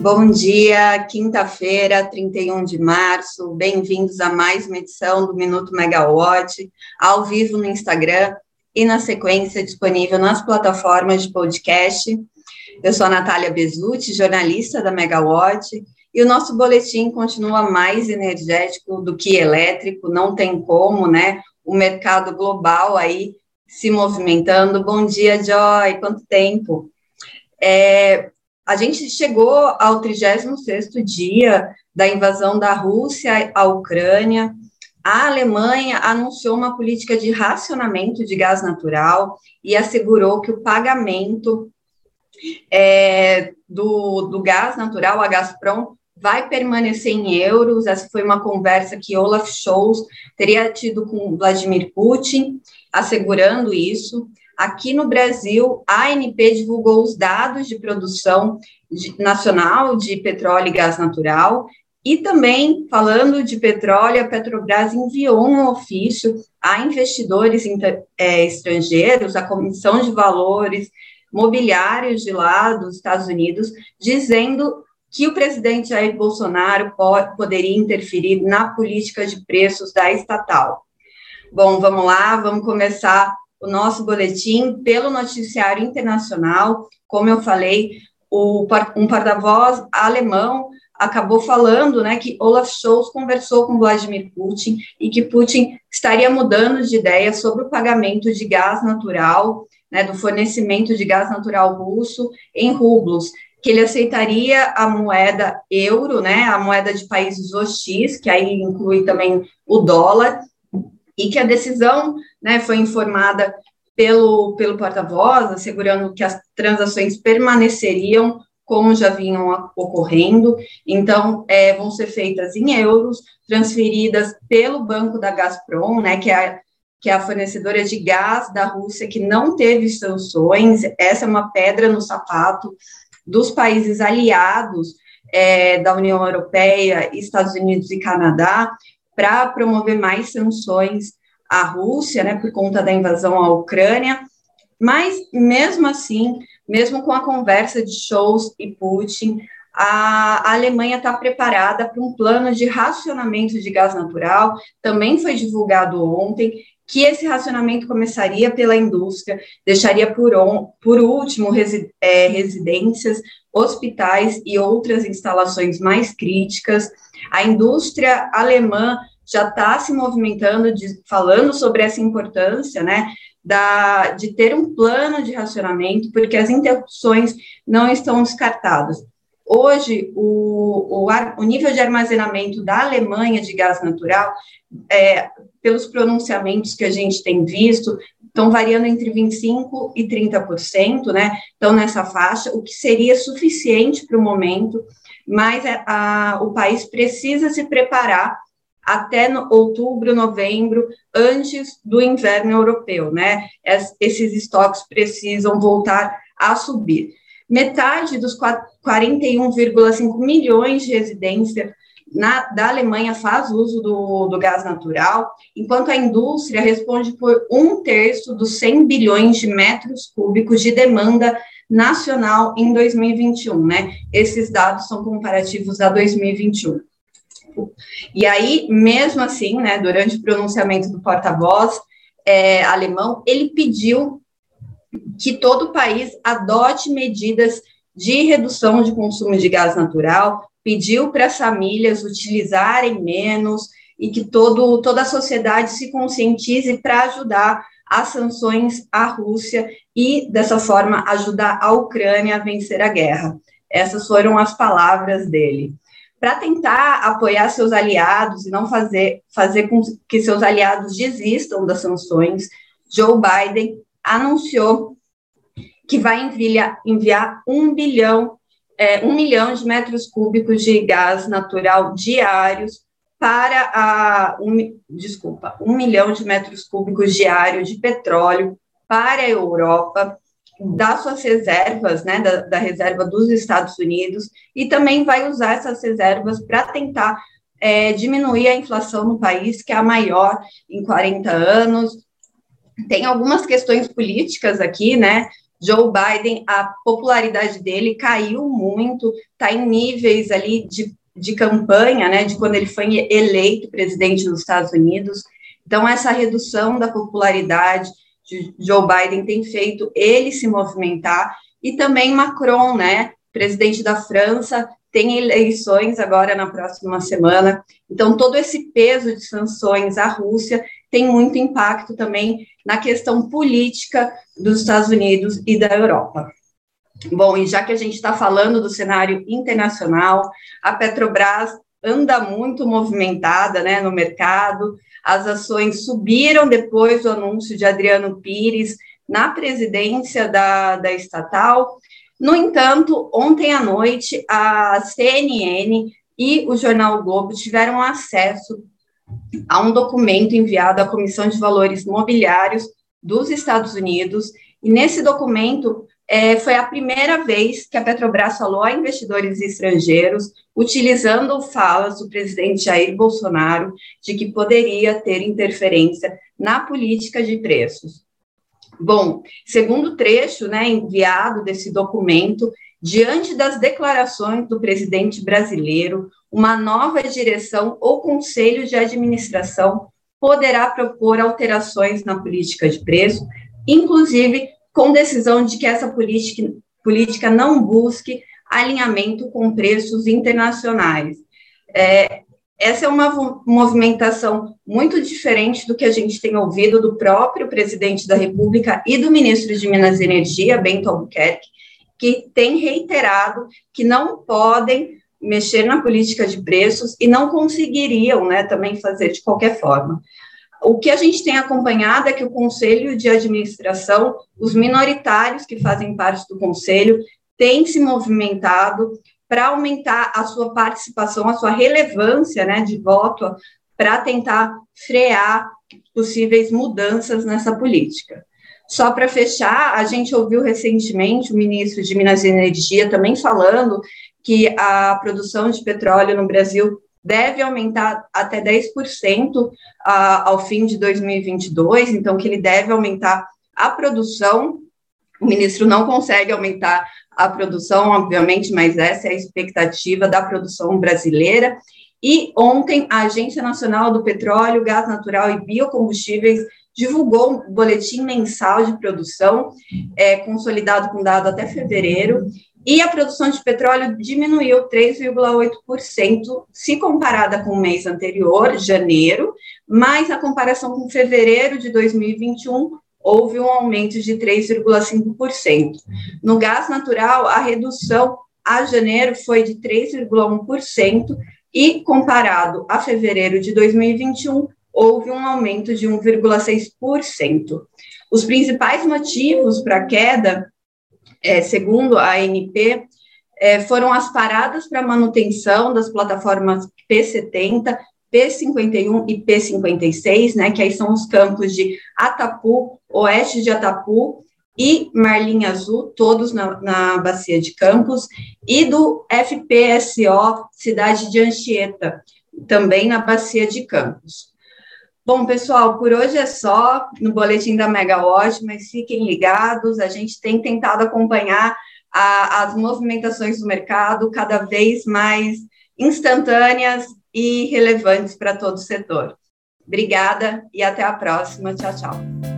Bom dia, quinta-feira, 31 de março. Bem-vindos a mais uma edição do Minuto Megawatt, ao vivo no Instagram e na sequência disponível nas plataformas de podcast. Eu sou a Natália Bezutti, jornalista da Megawatt, e o nosso boletim continua mais energético do que elétrico, não tem como, né? O mercado global aí se movimentando. Bom dia, Joy, quanto tempo? É, a gente chegou ao 36º dia da invasão da Rússia à Ucrânia. A Alemanha anunciou uma política de racionamento de gás natural e assegurou que o pagamento é, do, do gás natural, a Gazprom, vai permanecer em euros. Essa foi uma conversa que Olaf Scholz teria tido com Vladimir Putin, assegurando isso. Aqui no Brasil, a ANP divulgou os dados de produção de, nacional de petróleo e gás natural, e também, falando de petróleo, a Petrobras enviou um ofício a investidores inter, é, estrangeiros, a Comissão de Valores Mobiliários de lá dos Estados Unidos, dizendo que o presidente Jair Bolsonaro pode, poderia interferir na política de preços da estatal. Bom, vamos lá, vamos começar o nosso boletim pelo noticiário internacional. Como eu falei, o, um porta-voz alemão acabou falando né, que Olaf Scholz conversou com Vladimir Putin e que Putin estaria mudando de ideia sobre o pagamento de gás natural, né, do fornecimento de gás natural russo em rublos, que ele aceitaria a moeda euro, né, a moeda de países hostis, que aí inclui também o dólar, e que a decisão né, foi informada pelo, pelo porta-voz, assegurando que as transações permaneceriam como já vinham ocorrendo, então é, vão ser feitas em euros, transferidas pelo banco da Gazprom, né, que é a, que é a fornecedora de gás da Rússia, que não teve sanções, essa é uma pedra no sapato dos países aliados é, da União Europeia, Estados Unidos e Canadá, para promover mais sanções à Rússia, né, por conta da invasão à Ucrânia, mas mesmo assim, mesmo com a conversa de Scholz e Putin, a, Alemanha está preparada para um plano de racionamento de gás natural, também foi divulgado ontem, que esse racionamento começaria pela indústria, deixaria por, on, por último resi, é, residências, hospitais e outras instalações mais críticas. A indústria alemã já está se movimentando, de, falando sobre essa importância, né, da, de ter um plano de racionamento, porque as interrupções não estão descartadas. Hoje, o, o, o nível de armazenamento da Alemanha de gás natural, é, pelos pronunciamentos que a gente tem visto, estão variando entre 25% e 30%, né? Então, nessa faixa, o que seria suficiente para o momento, mas a, a, o país precisa se preparar até no, outubro, novembro, antes do inverno europeu, né? Es, esses estoques precisam voltar a subir. Metade dos 41,5 milhões de residências na, da Alemanha faz uso do, do, gás natural, enquanto a indústria responde por um terço dos 100 bilhões de metros cúbicos de demanda nacional em 2021, né? Esses dados são comparativos a 2021. E aí, mesmo assim, né, durante o pronunciamento do porta-voz é, alemão, ele pediu que todo o país adote medidas de redução de consumo de gás natural, pediu para as famílias utilizarem menos e que todo, toda a sociedade se conscientize para ajudar as sanções à Rússia e, dessa forma, ajudar a Ucrânia a vencer a guerra. Essas foram as palavras dele para tentar apoiar seus aliados e não fazer, fazer com que seus aliados desistam das sanções, Joe Biden anunciou que vai enviar, enviar um bilhão, é, um milhão de metros cúbicos de gás natural diários para a um, desculpa, um milhão de metros cúbicos diários de petróleo para a Europa das suas reservas, né, da, da, reserva dos Estados Unidos, e também vai usar essas reservas para tentar é, diminuir a inflação no país, que é a maior em 40 anos. Tem algumas questões políticas aqui, né, Joe Biden, a popularidade dele caiu muito, está em níveis ali de, de campanha, né, de quando ele foi eleito presidente dos Estados Unidos. Então, essa redução da popularidade de Joe Biden tem feito ele se movimentar, e também Macron, né, presidente da França, tem eleições agora na próxima semana. Então, todo esse peso de sanções à Rússia tem muito impacto também na questão política dos Estados Unidos e da Europa. Bom, e já que a gente está falando do cenário internacional, a Petrobras anda muito movimentada né, no mercado, as ações subiram depois do anúncio de Adriano Pires na presidência da, da estatal. No entanto, ontem à noite, a CNN e o jornal Globo tiveram acesso a um documento enviado à Comissão de Valores Mobiliários dos Estados Unidos, e nesse documento é, foi a primeira vez que a Petrobras falou a investidores estrangeiros, utilizando falas do presidente Jair Bolsonaro de que poderia ter interferência na política de preços. Bom, segundo trecho né, enviado desse documento, diante das declarações do presidente brasileiro, uma nova direção ou conselho de administração poderá propor alterações na política de preço, inclusive com decisão de que essa política, política não busque alinhamento com preços internacionais. É, essa é uma movimentação muito diferente do que a gente tem ouvido do próprio presidente da República e do ministro de Minas e Energia, Bento Albuquerque, que tem reiterado que não podem mexer na política de preços e não conseguiriam né, também fazer de qualquer forma. O que a gente tem acompanhado é que o Conselho de Administração, os minoritários que fazem parte do Conselho, têm se movimentado para aumentar a sua participação, a sua relevância né, de voto, para tentar frear possíveis mudanças nessa política. Só para fechar, a gente ouviu recentemente o ministro de Minas e Energia também falando que a produção de petróleo no Brasil deve aumentar até 10% ao fim de 2022, então que ele deve aumentar a produção. O ministro não consegue aumentar a produção, obviamente, mas essa é a expectativa da produção brasileira. E ontem, a Agência Nacional do Petróleo, Gás Natural e Biocombustíveis divulgou um boletim mensal de produção, é, consolidado com dado até fevereiro, e a produção de petróleo diminuiu 3,8% se comparada com o mês anterior, janeiro, mas na comparação com fevereiro de 2021 houve um aumento de 3,5%. No gás natural, a redução a janeiro foi de 3,1% e comparado a fevereiro de 2021 houve um aumento de 1,6%. Os principais motivos para a queda é, segundo a ANP, é, foram as paradas para manutenção das plataformas P70, P51 e P56, né, que aí são os campos de Atapu, oeste de Atapu e Marlinha Azul, todos na, na bacia de Campos, e do FPSO Cidade de Anchieta, também na bacia de Campos. Bom, pessoal, por hoje é só no boletim da Megawatt, mas fiquem ligados, a gente tem tentado acompanhar a, as movimentações do mercado cada vez mais instantâneas e relevantes para todo o setor. Obrigada e até a próxima. Tchau, tchau.